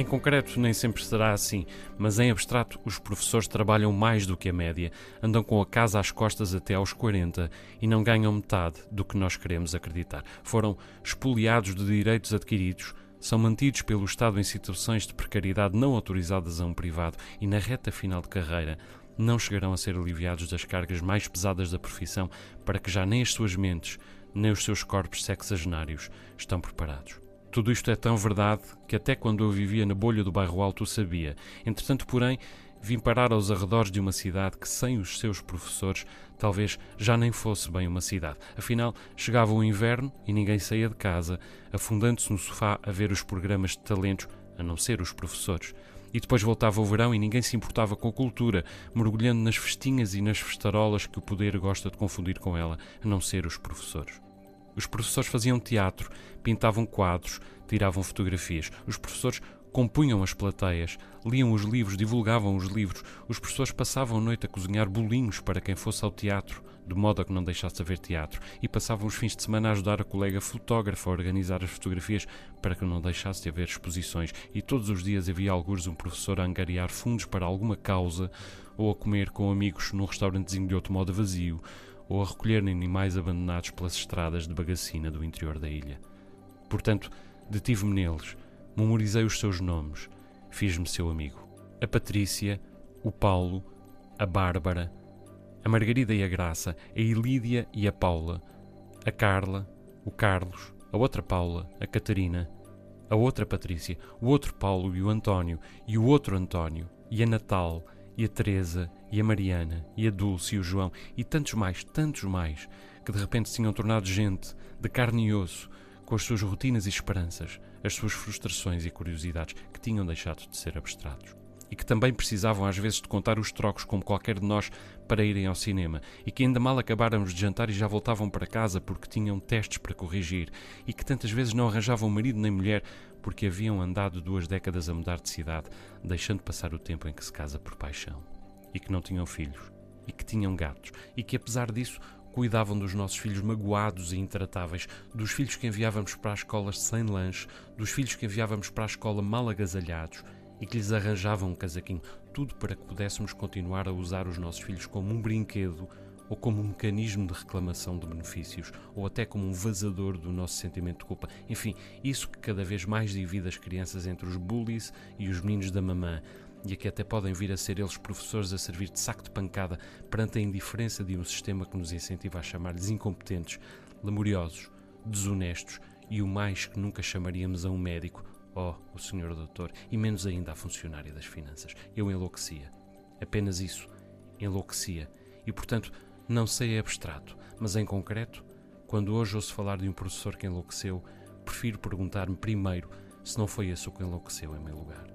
Em concreto, nem sempre será assim, mas em abstrato, os professores trabalham mais do que a média, andam com a casa às costas até aos 40 e não ganham metade do que nós queremos acreditar. Foram expoliados de direitos adquiridos, são mantidos pelo Estado em situações de precariedade não autorizadas a um privado e, na reta final de carreira, não chegarão a ser aliviados das cargas mais pesadas da profissão para que já nem as suas mentes, nem os seus corpos sexagenários estão preparados. Tudo isto é tão verdade que até quando eu vivia na bolha do bairro alto o sabia. Entretanto, porém, vim parar aos arredores de uma cidade que, sem os seus professores, talvez já nem fosse bem uma cidade. Afinal, chegava o inverno e ninguém saía de casa, afundando-se no sofá a ver os programas de talentos, a não ser os professores. E depois voltava o verão e ninguém se importava com a cultura, mergulhando nas festinhas e nas festarolas que o poder gosta de confundir com ela, a não ser os professores. Os professores faziam teatro, pintavam quadros, tiravam fotografias. Os professores compunham as plateias, liam os livros, divulgavam os livros. Os professores passavam a noite a cozinhar bolinhos para quem fosse ao teatro, de modo a que não deixasse de haver teatro, e passavam os fins de semana a ajudar a colega fotógrafa a organizar as fotografias para que não deixasse de haver exposições. E todos os dias havia alguns um professor a angariar fundos para alguma causa ou a comer com amigos num restaurantezinho de automóvel vazio ou a recolher animais abandonados pelas estradas de bagacina do interior da ilha. Portanto, detive-me neles, memorizei os seus nomes, fiz-me seu amigo. A Patrícia, o Paulo, a Bárbara, a Margarida e a Graça, a Ilídia e a Paula, a Carla, o Carlos, a outra Paula, a Catarina, a outra Patrícia, o outro Paulo e o António, e o outro António, e a Natal, e a Teresa, e a Mariana, e a Dulce, e o João, e tantos mais, tantos mais, que de repente se tinham tornado gente, de carne e osso, com as suas rotinas e esperanças, as suas frustrações e curiosidades, que tinham deixado de ser abstratos. E que também precisavam às vezes de contar os trocos como qualquer de nós para irem ao cinema, e que ainda mal acabáramos de jantar e já voltavam para casa porque tinham testes para corrigir, e que tantas vezes não arranjavam marido nem mulher porque haviam andado duas décadas a mudar de cidade, deixando passar o tempo em que se casa por paixão. E que não tinham filhos. E que tinham gatos. E que, apesar disso, cuidavam dos nossos filhos magoados e intratáveis, dos filhos que enviávamos para as escolas sem lanche, dos filhos que enviávamos para a escola mal agasalhados e que lhes arranjavam um casaquinho, tudo para que pudéssemos continuar a usar os nossos filhos como um brinquedo ou como um mecanismo de reclamação de benefícios, ou até como um vazador do nosso sentimento de culpa. Enfim, isso que cada vez mais divide as crianças entre os bullies e os meninos da mamã, e a que até podem vir a ser eles professores a servir de saco de pancada perante a indiferença de um sistema que nos incentiva a chamar-lhes incompetentes, lamuriosos, desonestos e o mais que nunca chamaríamos a um médico, oh, o senhor doutor, e menos ainda a funcionária das finanças. Eu enlouquecia. Apenas isso. Enlouquecia. E, portanto, não sei abstrato, mas em concreto, quando hoje ouço falar de um professor que enlouqueceu, prefiro perguntar-me primeiro se não foi esse o que enlouqueceu em meu lugar.